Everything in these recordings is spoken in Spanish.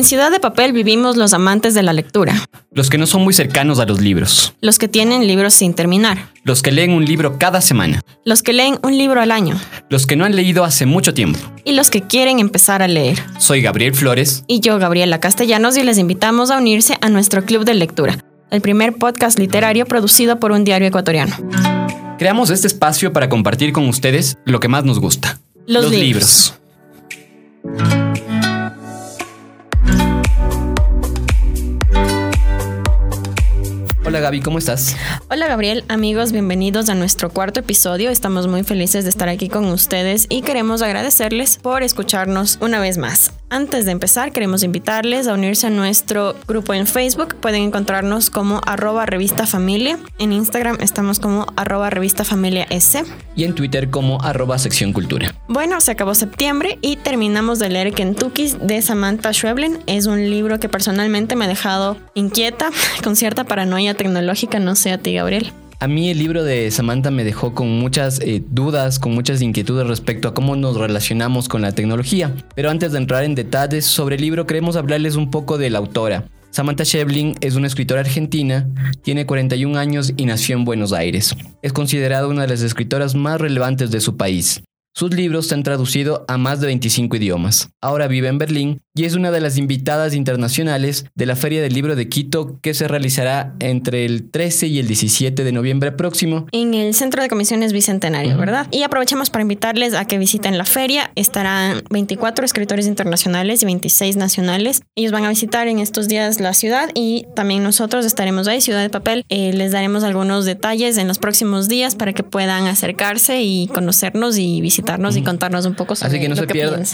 En Ciudad de Papel vivimos los amantes de la lectura, Los que no son muy cercanos a los libros. los que tienen libros sin terminar, Los que leen un libro cada semana. los que leen un libro al año Los que no han leído hace mucho tiempo. y los que quieren empezar a leer. Soy Gabriel Flores. Y yo, Gabriela Castellanos, y les invitamos a unirse a nuestro Club de Lectura, el primer podcast literario producido por un diario ecuatoriano. Creamos este espacio para compartir con ustedes lo que más nos gusta. Los libros. Hola Gaby, ¿cómo estás? Hola Gabriel, amigos, bienvenidos a nuestro cuarto episodio. Estamos muy felices de estar aquí con ustedes y queremos agradecerles por escucharnos una vez más. Antes de empezar, queremos invitarles a unirse a nuestro grupo en Facebook. Pueden encontrarnos como arroba revista familia. En Instagram estamos como arroba revista familia S. Y en Twitter como arroba sección cultura. Bueno, se acabó septiembre y terminamos de leer Kentucky de Samantha Schweblin. Es un libro que personalmente me ha dejado inquieta, con cierta paranoia tecnológica, no sé a ti, Gabriel. A mí el libro de Samantha me dejó con muchas eh, dudas, con muchas inquietudes respecto a cómo nos relacionamos con la tecnología. Pero antes de entrar en detalles sobre el libro, queremos hablarles un poco de la autora. Samantha Schweblin es una escritora argentina, tiene 41 años y nació en Buenos Aires. Es considerada una de las escritoras más relevantes de su país. Sus libros se han traducido a más de 25 idiomas. Ahora vive en Berlín y es una de las invitadas internacionales de la Feria del Libro de Quito que se realizará entre el 13 y el 17 de noviembre próximo. En el Centro de Comisiones Bicentenario, ¿verdad? Y aprovechamos para invitarles a que visiten la feria. Estarán 24 escritores internacionales y 26 nacionales. Ellos van a visitar en estos días la ciudad y también nosotros estaremos ahí, Ciudad de Papel. Eh, les daremos algunos detalles en los próximos días para que puedan acercarse y conocernos y visitarnos y contarnos un poco sobre Así que, no lo se que pierdan,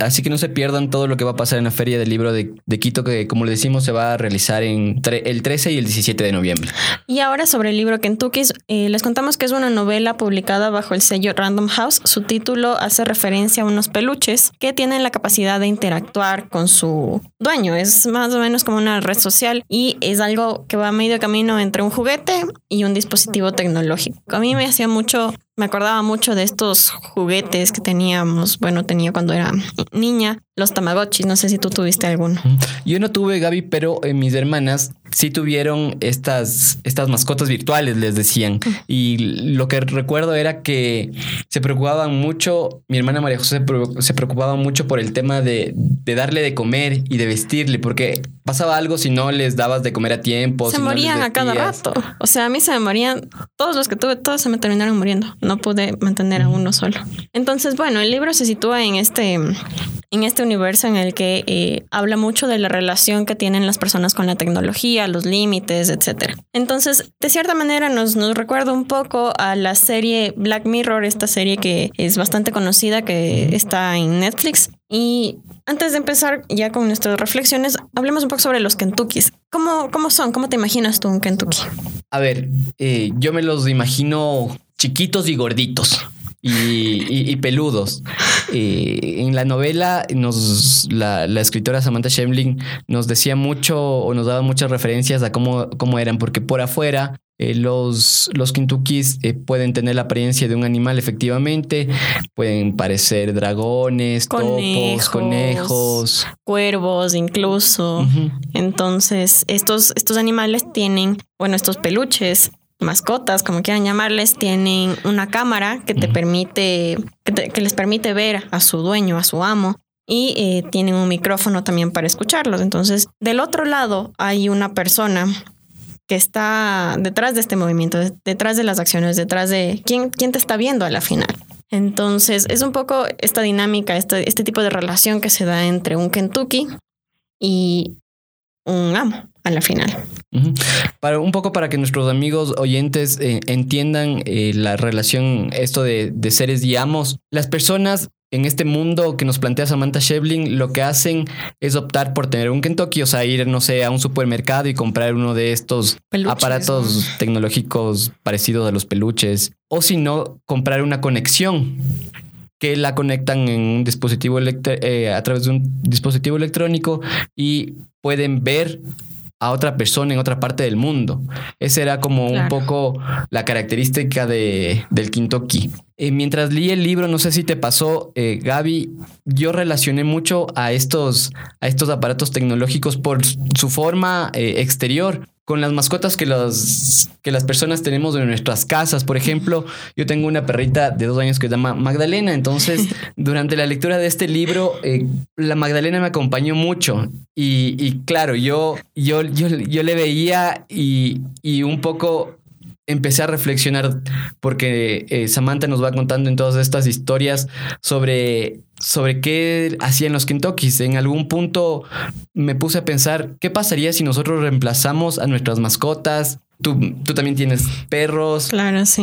así que no se pierdan todo lo que va a pasar en la Feria del Libro de, Quito, que como le decimos se va a realizar en el 13 y el 17 de noviembre. Y ahora sobre el libro Kentucky, eh, les contamos que es una novela publicada bajo el sello Random House. Su título hace referencia a unos peluches que tienen la capacidad de interactuar con su dueño. Es más o menos como una red social y es algo que va a medio camino entre un juguete y un dispositivo tecnológico. A mí me hacía mucho me acordaba mucho de estos juguetes que teníamos, bueno, tenía cuando era niña, los Tamagotchis, no sé si tú tuviste alguno. Yo no tuve Gaby, pero eh, mis hermanas sí tuvieron estas, estas mascotas virtuales, les decían. Y lo que recuerdo era que se preocupaban mucho, mi hermana María José se preocupaba mucho por el tema de, de darle de comer y de vestirle, porque pasaba algo si no les dabas de comer a tiempo. Se si no morían a cada rato. O sea, a mí se me morían, todos los que tuve, todos se me terminaron muriendo. No pude mantener a uno solo. Entonces, bueno, el libro se sitúa en este, en este universo en el que eh, habla mucho de la relación que tienen las personas con la tecnología, los límites, etc. Entonces, de cierta manera nos, nos recuerda un poco a la serie Black Mirror, esta serie que es bastante conocida, que está en Netflix. Y antes de empezar ya con nuestras reflexiones, hablemos un poco sobre los Kentuckys. ¿Cómo, cómo son? ¿Cómo te imaginas tú un Kentucky? A ver, eh, yo me los imagino chiquitos y gorditos. Y, y- y peludos. Eh, en la novela, nos, la, la escritora Samantha Schemling nos decía mucho o nos daba muchas referencias a cómo, cómo eran, porque por afuera eh, los, los Kentuckys eh, pueden tener la apariencia de un animal, efectivamente. Pueden parecer dragones, Conejos. topos, conejos. Cuervos incluso. Entonces, estos, estos animales tienen, bueno, estos peluches, mascotas, como quieran llamarles, tienen una cámara que te permite, que, te- que les permite ver a su dueño, a su amo. Y eh, tienen un micrófono también para escucharlos. Entonces, del otro lado hay una persona que está detrás de este movimiento, de- detrás de las acciones, detrás de quién, quién te está viendo a la final. Entonces, es un poco esta dinámica, este, este tipo de relación que se da entre un Kentucky y un amo a la final. Para un poco para que nuestros amigos oyentes eh, entiendan eh, la relación, esto de, de seres y amos, las personas en este mundo que nos plantea Samantha Shevlin lo que hacen es optar por tener un Kentucky, o sea, ir, no sé, a un supermercado y comprar uno de estos Peluches, aparatos tecnológicos parecidos a los peluches, o si no, comprar una conexión que la conectan en un dispositivo eh, a través de un dispositivo electrónico y pueden ver a otra persona en otra parte del mundo. Esa era como un poco la característica de, del Kentucky. Eh, mientras leí el libro, no sé si te pasó, eh, Gaby, yo relacioné mucho a estos, a estos aparatos tecnológicos por su forma eh, exterior con las mascotas que, los, que las personas tenemos en nuestras casas. Por ejemplo, yo tengo una perrita de dos años que se llama Magdalena. Entonces, durante la lectura de este libro, eh, la Magdalena me acompañó mucho. Y, claro, yo, yo, yo, yo le veía y, y un poco empecé a reflexionar porque eh, Samantha nos va contando en todas estas historias sobre, sobre qué hacían los Kentuckys. En algún punto me puse a pensar, ¿qué pasaría si nosotros reemplazamos a nuestras mascotas? Tú, tú también tienes perros. Claro, sí.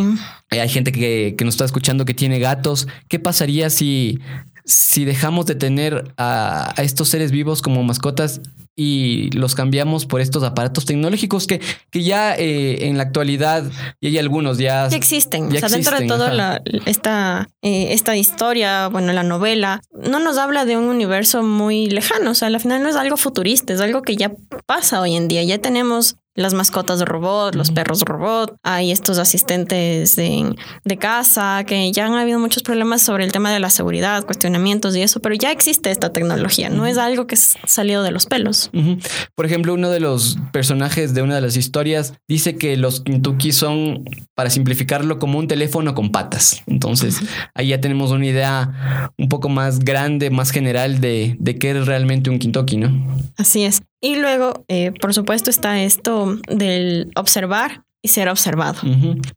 Eh, hay gente que, que nos está escuchando que tiene gatos. ¿Qué pasaría si, si dejamos de tener a, a estos seres vivos como mascotas y los cambiamos por estos aparatos tecnológicos que, que ya eh, en la actualidad, y hay algunos ya... Ya existen. o sea, dentro de toda esta, eh, esta historia, bueno, la novela, no nos habla de un universo muy lejano. O sea, al final no es algo futurista, es algo que ya pasa hoy en día. Ya tenemos las mascotas de robot, los perros robot, hay estos asistentes de, de, casa, que ya han habido muchos problemas sobre el tema de la seguridad, cuestionamientos y eso, pero ya existe esta tecnología, no es algo que es salido de los pelos. Por ejemplo, uno de los personajes de una de las historias dice que los Kentucky son, para simplificarlo, como un teléfono con patas. Entonces, ahí ya tenemos una idea un poco más grande, más general de, de qué es realmente un Kentucky, ¿no? Así es. Y luego, eh, por supuesto, está esto del observar y ser observado.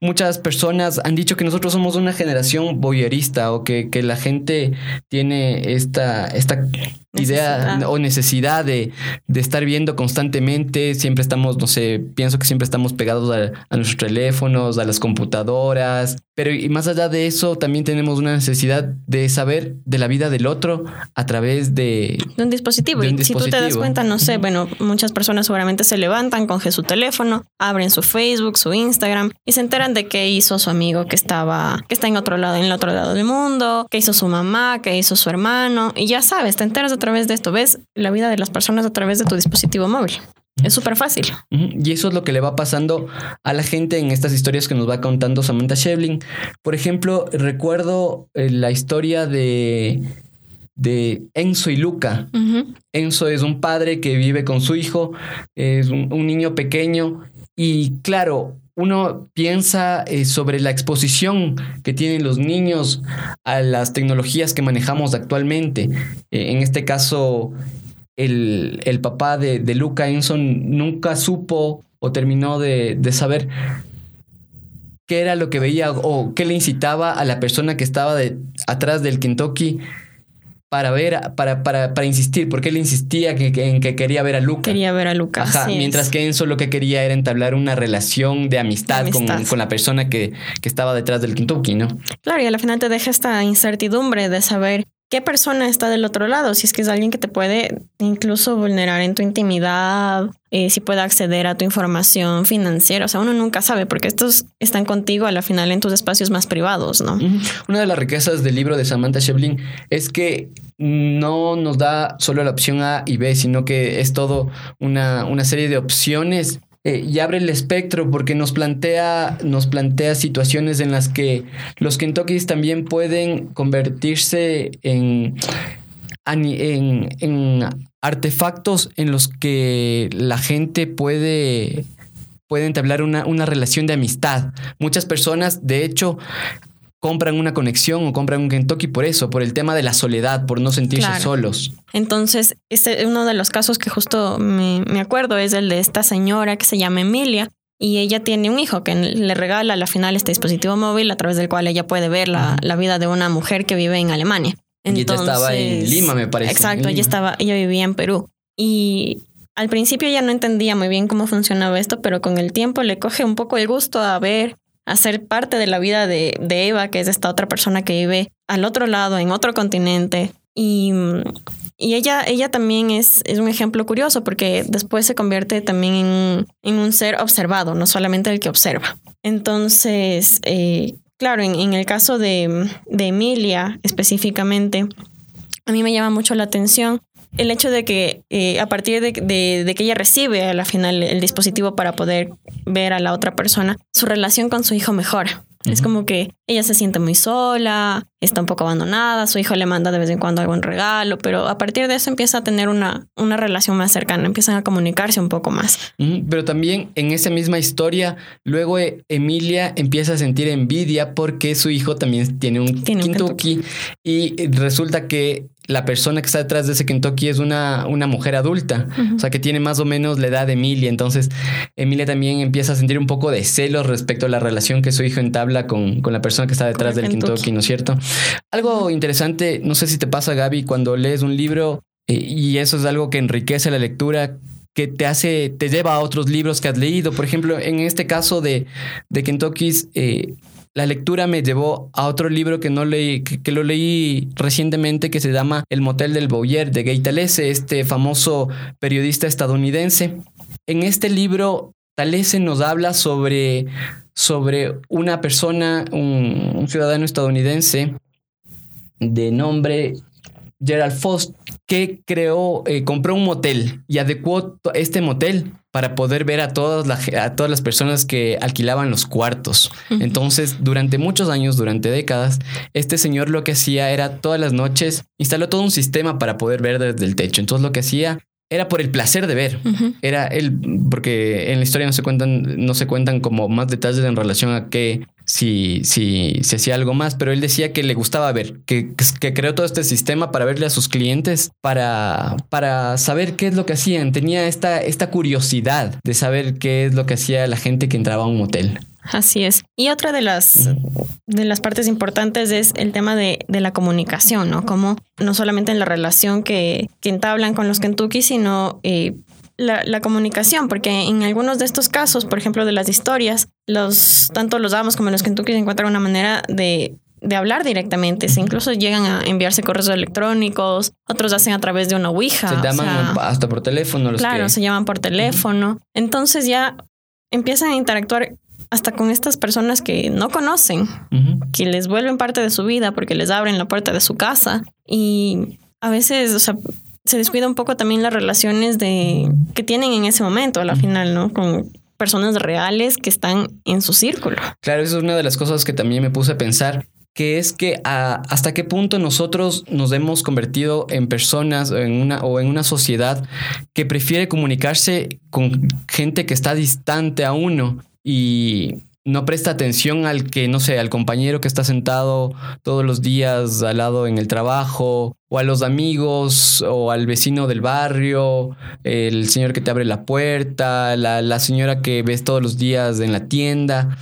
Muchas personas han dicho que nosotros somos una generación voyerista o que, que la gente tiene esta, esta idea o necesidad de, de, estar viendo constantemente. Siempre estamos, no sé, pienso que siempre estamos pegados a, nuestros teléfonos, a las computadoras. Pero y más allá de eso, también tenemos una necesidad de saber de la vida del otro a través de, de un dispositivo. y si tú te das cuenta, no sé, bueno, muchas personas seguramente se levantan, cogen su teléfono, abren su Facebook, su Instagram y se enteran de qué hizo su amigo que estaba, que está en otro lado, en el otro lado del mundo, qué hizo su mamá, qué hizo su hermano. Y ya sabes, te enteras de través de esto, ves la vida de las personas a través de tu dispositivo móvil. Es súper fácil. Y eso es lo que le va pasando a la gente en estas historias que nos va contando Samantha Shevlin. Por ejemplo, recuerdo eh, la historia de, de Enzo y Luca. Enzo es un padre que vive con su hijo, es un, un niño pequeño y claro, uno piensa eh, sobre la exposición que tienen los niños a las tecnologías que manejamos actualmente. Eh, en este caso, el, el papá de, de, Luca Enson nunca supo o terminó de, de saber qué era lo que veía o qué le incitaba a la persona que estaba atrás del Kentucky para ver, para, para, para insistir, porque él insistía que, en que quería ver a Luca. Quería ver a Luca. Ajá, mientras que Enzo lo que quería era entablar una relación de amistad, Con, con, la persona que, que estaba detrás del Kentucky, ¿no? Claro, y al final te deja esta incertidumbre de saber qué persona está del otro lado, si es que es alguien que te puede incluso vulnerar en tu intimidad, eh, si puede acceder a tu información financiera. O sea, uno nunca sabe porque estos están contigo a la final en tus espacios más privados, ¿no? Una de las riquezas del libro de Samantha Shevlin es que no nos da solo la opción A y B, sino que es todo una, una serie de opciones eh, y abre el espectro porque nos plantea, nos plantea situaciones en las que los Kentuckys también pueden convertirse en, en, en artefactos en los que la gente puede puede entablar una, una, relación de amistad. Muchas personas, de hecho, compran una conexión o compran un Kentucky por eso, por el tema de la soledad, por no sentirse solos. Entonces, este, uno de los casos que justo me, me, acuerdo es el de esta señora que se llama Emilia. Y ella tiene un hijo que le regala a la final este dispositivo móvil a través del cual ella puede ver la, la vida de una mujer que vive en Alemania. Entonces, y ella estaba en Lima, me parece. Exacto, ella estaba, ella vivía en Perú. Y al principio ella no entendía muy bien cómo funcionaba esto, pero con el tiempo le coge un poco el gusto a ver a ser parte de la vida de, Eva, que es esta otra persona que vive al otro lado, en otro continente. Y, y ella, ella también es, es, un ejemplo curioso porque después se convierte también en, en un ser observado, no solamente el que observa. Entonces, eh, claro, en, en, el caso de, de Emilia específicamente, a mí me llama mucho la atención el hecho de que eh, a partir de, de, que ella recibe a la final el dispositivo para poder ver a la otra persona, su relación con su hijo mejora. Es como que ella se siente muy sola, está un poco abandonada, su hijo le manda de vez en cuando algún regalo, pero a partir de eso empieza a tener una, una relación más cercana, empiezan a comunicarse un poco más. Pero también en esa misma historia, luego eh, Emilia empieza a sentir envidia porque su hijo también tiene un, ¿Tiene Kentucky, y resulta que la persona que está detrás de ese Kentucky es una, una mujer adulta, o sea, que tiene más o menos la edad de Emilia. Entonces, Emilia también empieza a sentir un poco de celos respecto a la relación que su hijo entabla con, con la persona que está detrás del Kentucky. ¿no es cierto? Algo interesante, no sé si te pasa, Gaby, cuando lees un libro eh, y eso es algo que enriquece la lectura que te hace, te lleva a otros libros que has leído. Por ejemplo, en este caso de, de Kentucky's, eh, la lectura me llevó a otro libro que no leí, que, lo leí recientemente, que se llama El Motel del Boyer de Gay Talese, este famoso periodista estadounidense. En este libro, Talese nos habla sobre, sobre una persona, un, ciudadano estadounidense de nombre Gerald Fost, que creó, eh, compró un motel y adecuó este motel para poder ver a todas, a todas las personas que alquilaban los cuartos. Entonces, durante muchos años, durante décadas, este señor lo que hacía era todas las noches, instaló todo un sistema para poder ver desde el techo. Entonces, lo que hacía era por el placer de ver. Era él, porque en la historia no se cuentan, no se cuentan como más detalles en relación a qué si, si, si hacía algo más, pero él decía que le gustaba ver, que, que, creó todo este sistema para verle a sus clientes, para, para saber qué es lo que hacían. Tenía esta, esta curiosidad de saber qué es lo que hacía la gente que entraba a un hotel. Así es. Y otra de las, de las partes importantes es el tema de, de, la comunicación, ¿no? Como no solamente en la relación que, que entablan con los Kentucky, sino eh, la, comunicación, porque en algunos de estos casos, por ejemplo, de las historias, los, tanto los damos como los Kentucky encuentran una manera de, de hablar directamente. Se incluso llegan a enviarse correos electrónicos, otros hacen a través de una Ouija. Se llaman hasta por teléfono. claro, se llaman por teléfono. Entonces ya empiezan a interactuar hasta con estas personas que no conocen, que les vuelven parte de su vida porque les abren la puerta de su casa y a veces, o sea, se descuida un poco también las relaciones de que tienen en ese momento a la final, ¿no? Con personas reales que están en su círculo. Claro, eso es una de las cosas que también me puse a pensar que es que hasta qué punto nosotros nos hemos convertido en personas en una, o en una sociedad que prefiere comunicarse con gente que está distante a uno y no presta atención al que, no sé, al compañero que está sentado todos los días al lado en el trabajo, o a los amigos, o al vecino del barrio, el señor que te abre la puerta, la, la señora que ves todos los días en la tienda.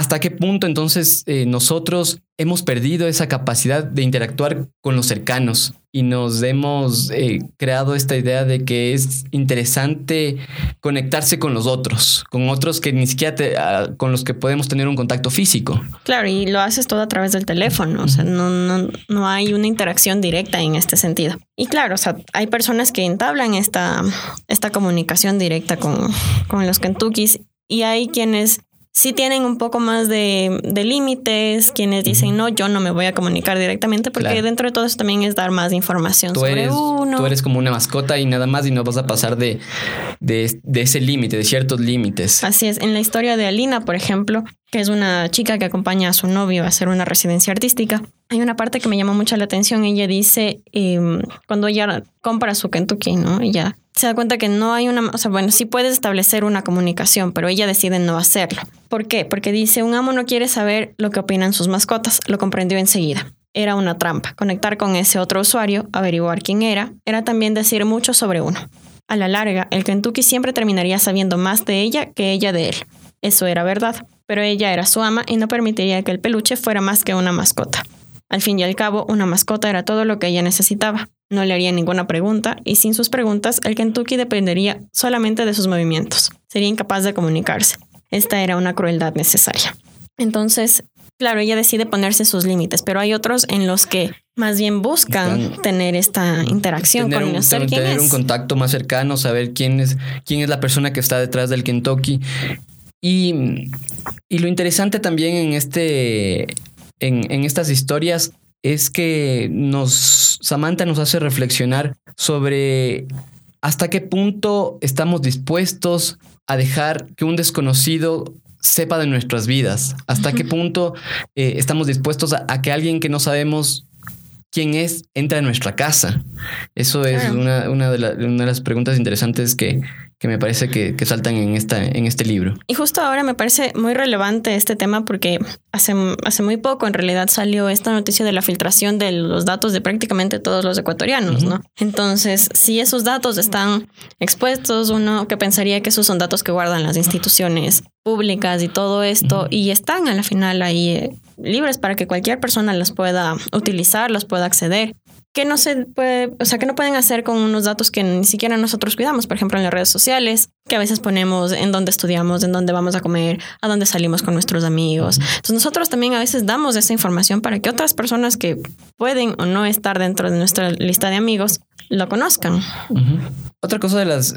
¿Hasta qué punto entonces eh, nosotros hemos perdido esa capacidad de interactuar con los cercanos y nos hemos eh, creado esta idea de que es interesante conectarse con los otros, con otros que ni siquiera ah, con los que podemos tener un contacto físico? Claro, y lo haces todo a través del teléfono, o sea, no, no, no hay una interacción directa en este sentido. Y claro, o sea, hay personas que entablan esta, esta comunicación directa con, con los Kentuckys y hay quienes sí tienen un poco más de, límites, quienes dicen, no, yo no me voy a comunicar directamente, porque dentro de todo eso también es dar más información tú sobre eres, uno. Tú eres como una mascota y nada más y no vas a pasar de, de, de ese límite, de ciertos límites. Así es. En la historia de Alina, por ejemplo, que es una chica que acompaña a su novio a hacer una residencia artística. Hay una parte que me llama mucho la atención. Ella dice, em, cuando ella compra su Kentucky, ¿no? Ella se da cuenta que no hay una, o sea, bueno, sí puedes establecer una comunicación, pero ella decide no hacerlo. ¿Por qué? Porque dice, un amo no quiere saber lo que opinan sus mascotas, lo comprendió enseguida. Era una trampa. Conectar con ese otro usuario, averiguar quién era, era también decir mucho sobre uno. A la larga, el Kentucky siempre terminaría sabiendo más de ella que ella de él. Eso era verdad pero ella era su ama y no permitiría que el peluche fuera más que una mascota. Al fin y al cabo, una mascota era todo lo que ella necesitaba. No le haría ninguna pregunta y sin sus preguntas, el Kentucky dependería solamente de sus movimientos. Sería incapaz de comunicarse. Esta era una crueldad necesaria. Entonces, claro, ella decide ponerse sus límites, pero hay otros en los que más bien buscan tener esta interacción con un, tener un contacto más cercano, saber quién es, quién es la persona que está detrás del Kentucky y, lo interesante también en, este, en, estas historias es que nos, Samantha nos hace reflexionar sobre hasta qué punto estamos dispuestos a dejar que un desconocido sepa de nuestras vidas, hasta qué punto eh, estamos dispuestos a, que alguien que no sabemos quién es entra en nuestra casa. Eso es una, una, de una, de las preguntas interesantes que, que me parece que, saltan en, esta, en este libro. Y justo ahora me parece muy relevante este tema porque hace, hace muy poco en realidad salió esta noticia de la filtración de los datos de prácticamente todos los ecuatorianos, ¿no? Entonces, si esos datos están expuestos, uno que pensaría que esos son datos que guardan las instituciones públicas y todo esto, y están a la final ahí eh, libres para que cualquier persona los pueda utilizar, los pueda acceder que no se puede, o sea, que no pueden hacer con unos datos que ni siquiera nosotros cuidamos, por ejemplo, en las redes sociales, que a veces ponemos en dónde estudiamos, en dónde vamos a comer, a dónde salimos con nuestros amigos. Entonces nosotros también a veces damos esa información para que otras personas que pueden o no estar dentro de nuestra lista de amigos lo conozcan. Otra cosa de las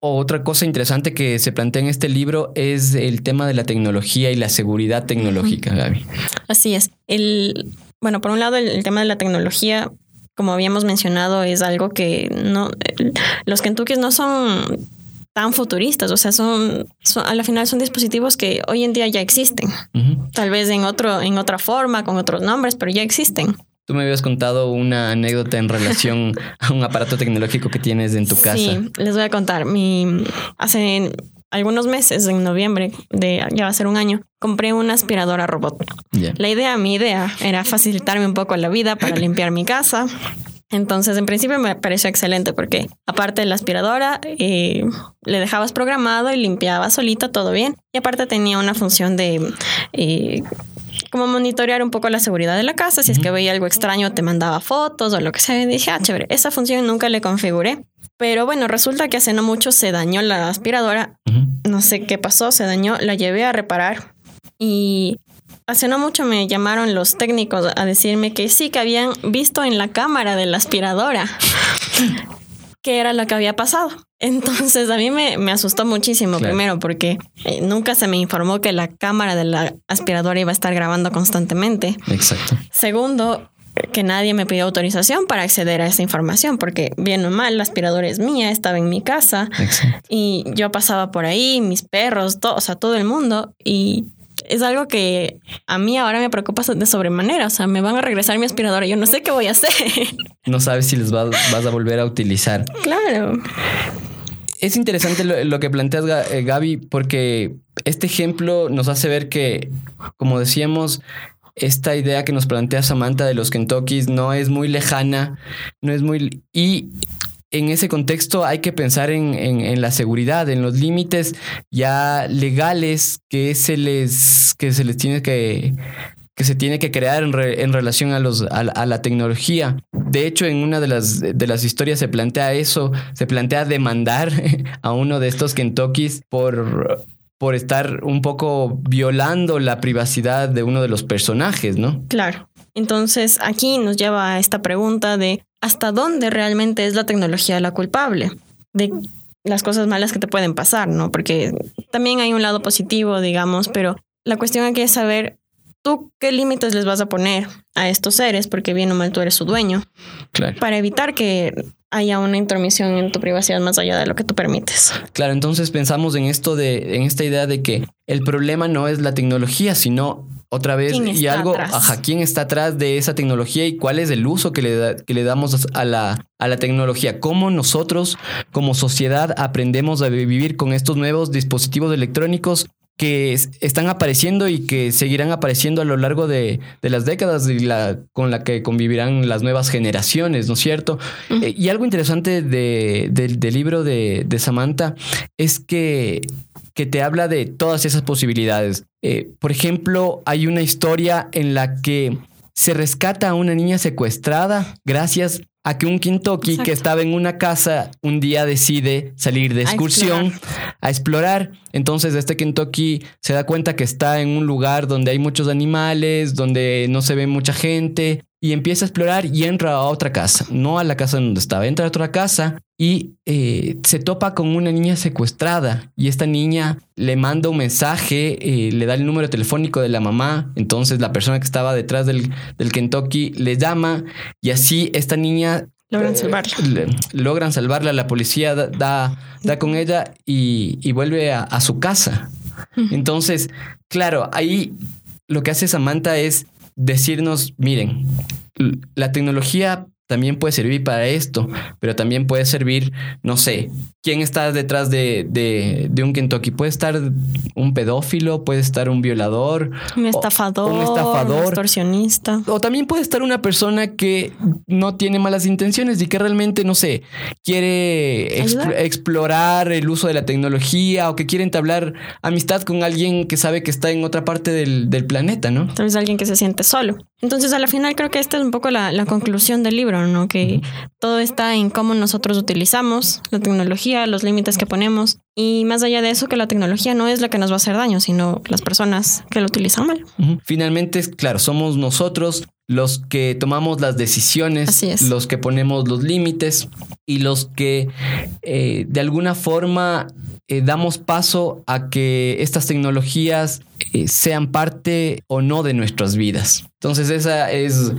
otra cosa interesante que se plantea en este libro es el tema de la tecnología y la seguridad tecnológica, Gaby. Así es. El, bueno, por un lado, el tema de la tecnología como habíamos mencionado, es algo que no, los Kentuckys no son tan futuristas, o sea, son, a la final son dispositivos que hoy en día ya existen, tal vez en otro, en otra forma, con otros nombres, pero ya existen. Tú me habías contado una anécdota en relación a un aparato tecnológico que tienes en tu casa. Sí, les voy a contar. Mi, hace algunos meses, en noviembre, de ya va a ser un año, compré una aspiradora robot. La idea, mi idea, era facilitarme un poco la vida para limpiar mi casa. Entonces, en principio me pareció excelente porque aparte de la aspiradora, eh, le dejabas programado y limpiaba solita, todo bien. Y aparte tenía una función de... Eh, como monitorear un poco la seguridad de la casa. Si es que veía algo extraño, te mandaba fotos o lo que sea. Y dije, ah, chévere. Esa función nunca le configuré. Pero bueno, resulta que hace no mucho se dañó la aspiradora. No sé qué pasó, se dañó, la llevé a reparar y hace no mucho me llamaron los técnicos a decirme que sí, que habían visto en la cámara de la aspiradora que era lo que había pasado. Entonces a mí me, asustó muchísimo primero porque eh, nunca se me informó que la cámara de la aspiradora iba a estar grabando constantemente. Exacto. Segundo, que nadie me pidió autorización para acceder a esa información, porque bien o mal, la aspiradora es mía, estaba en mi casa y yo pasaba por ahí, mis perros, todo, o sea, todo el mundo y es algo que a mí ahora me preocupa de sobremanera, o sea, me van a regresar mi aspiradora, yo no sé qué voy a hacer. No sabes si les vas, a volver a utilizar. Claro. Es interesante lo, lo, que planteas, eh, Gaby, porque este ejemplo nos hace ver que, como decíamos, esta idea que nos plantea Samantha de los Kentuckys no es muy lejana, no es muy... Y en ese contexto hay que pensar en, la seguridad, en los límites ya legales que se les, que se les tiene que que se tiene que crear en, relación a, los, a, la tecnología. De hecho, en una de las, de las historias se plantea eso, se plantea demandar a uno de estos Kentuckys por por estar un poco violando la privacidad de uno de los personajes, ¿no? Claro. Entonces aquí nos lleva a esta pregunta de hasta dónde realmente es la tecnología la culpable de las cosas malas que te pueden pasar, ¿no? Porque también hay un lado positivo, digamos, pero la cuestión aquí es saber tú qué límites les vas a poner a estos seres, porque bien o mal tú eres su dueño, claro. para evitar que haya una intromisión en tu privacidad más allá de lo que tú permites. Claro, entonces pensamos en esto de, en esta idea de que el problema no es la tecnología, sino otra vez y algo, ajá, quién está atrás de esa tecnología y cuál es el uso que le, que le damos a la, a la tecnología, cómo nosotros como sociedad aprendemos a vivir con estos nuevos dispositivos electrónicos que están apareciendo y que seguirán apareciendo a lo largo de, las décadas y la, con la que convivirán las nuevas generaciones, ¿no es cierto? Eh, y algo interesante del libro de, Samantha es que, que, te habla de todas esas posibilidades. Eh, por ejemplo, hay una historia en la que se rescata a una niña secuestrada gracias a que un Kentucky que estaba en una casa un día decide salir de excursión a explorar. Entonces este Kentucky se da cuenta que está en un lugar donde hay muchos animales, donde no se ve mucha gente y empieza a explorar y entra a otra casa, no a la casa donde estaba, entra a otra casa y eh, se topa con una niña secuestrada y esta niña le manda un mensaje, eh, le da el número telefónico de la mamá, entonces la persona que estaba detrás del, del Kentucky le llama y así esta niña Logran salvarla. logran salvarla, la policía da, da, con ella y, y vuelve a, a, su casa. Entonces, claro, ahí lo que hace Samantha es decirnos, miren, la tecnología también puede servir para esto, pero también puede servir, no sé, quién está detrás de, de, un Kentucky. Puede estar un pedófilo, puede estar un violador, un estafador, un estafador, extorsionista. O también puede estar una persona que no tiene malas intenciones y que realmente, no sé, quiere explorar el uso de la tecnología o que quiere entablar amistad con alguien que sabe que está en otra parte del, del planeta, ¿no? Tal vez alguien que se siente solo. Entonces, a la final creo que esta es un poco la, la conclusión del libro, ¿no? Que todo está en cómo nosotros utilizamos la tecnología, los límites que ponemos. Y más allá de eso, que la tecnología no es la que nos va a hacer daño, sino las personas que lo utilizan mal. Finalmente, claro, somos nosotros los que tomamos las decisiones, los que ponemos los límites y los que eh, de alguna forma eh, damos paso a que estas tecnologías eh, sean parte o no de nuestras vidas. Entonces esa es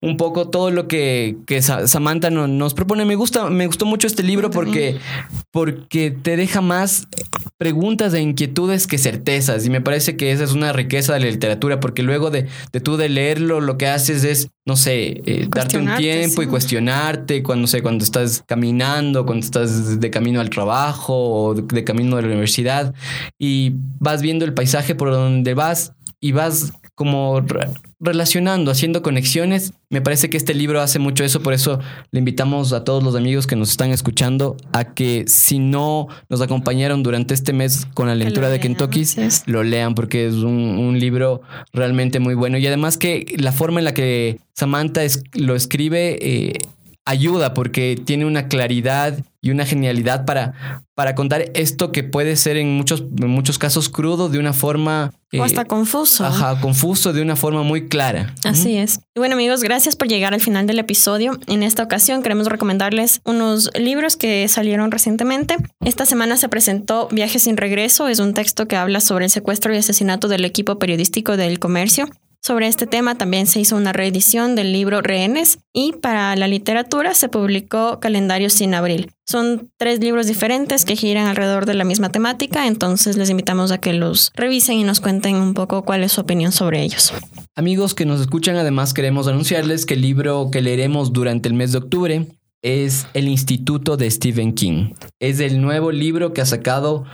un poco todo lo que, que Samantha nos propone. Me gusta, me gustó mucho este libro porque, porque te deja más preguntas e inquietudes que certezas. Y me parece que esa es una riqueza de la literatura, porque luego de, de tú de leerlo, lo que haces es, no sé, eh, darte un tiempo y cuestionarte cuando, sé, cuando estás caminando, cuando estás de camino al trabajo o de camino a la universidad y vas viendo el paisaje por donde vas y vas como relacionando, haciendo conexiones. Me parece que este libro hace mucho eso, por eso le invitamos a todos los amigos que nos están escuchando a que si no nos acompañaron durante este mes con la lectura de Kentucky, lo lean porque es un, libro realmente muy bueno. Y además que la forma en la que Samantha lo escribe eh, ayuda porque tiene una claridad y una genialidad para, para contar esto que puede ser en muchos, en muchos casos crudo de una forma... o hasta eh, confuso. Ajá, confuso de una forma muy clara. Así es. Y bueno amigos, gracias por llegar al final del episodio. En esta ocasión queremos recomendarles unos libros que salieron recientemente. Esta semana se presentó Viaje sin regreso. Es un texto que habla sobre el secuestro y asesinato del equipo periodístico del comercio. Sobre este tema también se hizo una reedición del libro Rehenes y para la literatura se publicó Calendario sin Abril. Son tres libros diferentes que giran alrededor de la misma temática, entonces les invitamos a que los revisen y nos cuenten un poco cuál es su opinión sobre ellos. Amigos que nos escuchan, además queremos anunciarles que el libro que leeremos durante el mes de octubre es El Instituto de Stephen King. Es el nuevo libro que ha sacado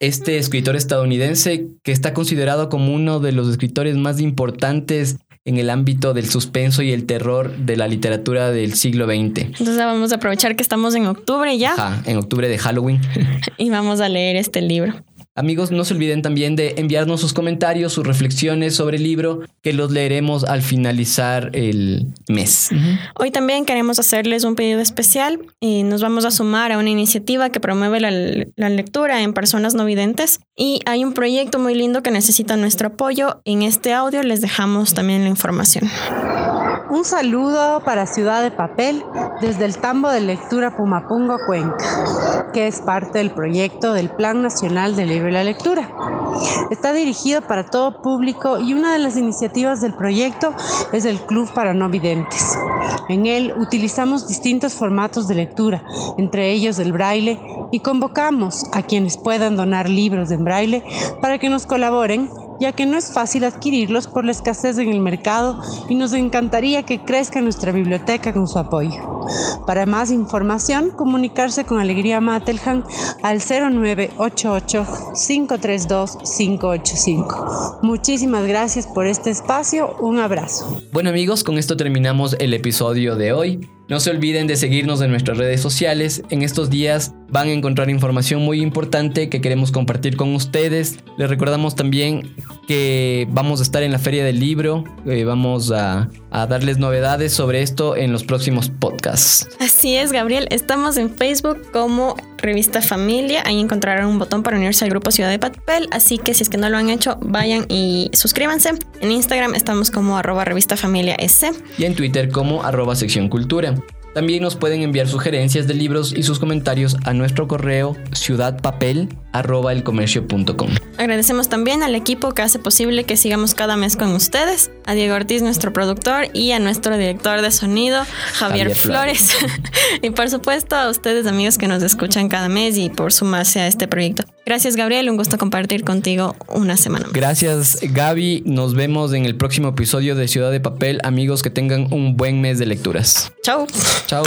este escritor estadounidense que está considerado como uno de los escritores más importantes en el ámbito del suspenso y el terror de la literatura del siglo XX. Entonces vamos a aprovechar que estamos en octubre ya. Ajá, en octubre de Halloween. y vamos a leer este libro. Amigos, no se olviden también de enviarnos sus comentarios, sus reflexiones sobre el libro, que los leeremos al finalizar el mes. Hoy también queremos hacerles un pedido especial y nos vamos a sumar a una iniciativa que promueve la, la lectura en personas no videntes y hay un proyecto muy lindo que necesita nuestro apoyo. En este audio les dejamos también la información. Un saludo para Ciudad de Papel desde el Tambo de Lectura Pumapungo, Cuenca, que es parte del proyecto del Plan Nacional de Libro y la Lectura. Está dirigido para todo público y una de las iniciativas del proyecto es el Club para No Videntes. En él utilizamos distintos formatos de lectura, entre ellos el braille, y convocamos a quienes puedan donar libros en braille para que nos colaboren ya que no es fácil adquirirlos por la escasez en el mercado y nos encantaría que crezca nuestra biblioteca con su apoyo. Para más información, comunicarse con Alegría Mateljan al 0988 532 585. Muchísimas gracias por este espacio, un abrazo. Bueno amigos, con esto terminamos el episodio de hoy. No se olviden de seguirnos en nuestras redes sociales. En estos días van a encontrar información muy importante que queremos compartir con ustedes. Les recordamos también que vamos a estar en la Feria del Libro. Eh, vamos a, a, darles novedades sobre esto en los próximos podcasts. Así es, Gabriel. Estamos en Facebook como revista familia. Ahí encontrarán un botón para unirse al grupo Ciudad de Papel. Así que si es que no lo han hecho, vayan y suscríbanse. En Instagram estamos como arroba revista familia S. Y en Twitter como arroba sección cultura. También nos pueden enviar sugerencias de libros y sus comentarios a nuestro correo ciudadpapel.elcomercio.com. Agradecemos también al equipo que hace posible que sigamos cada mes con ustedes, a Diego Ortiz, nuestro productor, y a nuestro director de sonido, Javier, Javier Flores. y por supuesto a ustedes, amigos que nos escuchan cada mes y por sumarse a este proyecto. Gracias, Gabriel. Un gusto compartir contigo una semana más. Gracias, Gaby. Nos vemos en el próximo episodio de Ciudad de Papel. Amigos, que tengan un buen mes de lecturas. Chao. Chao.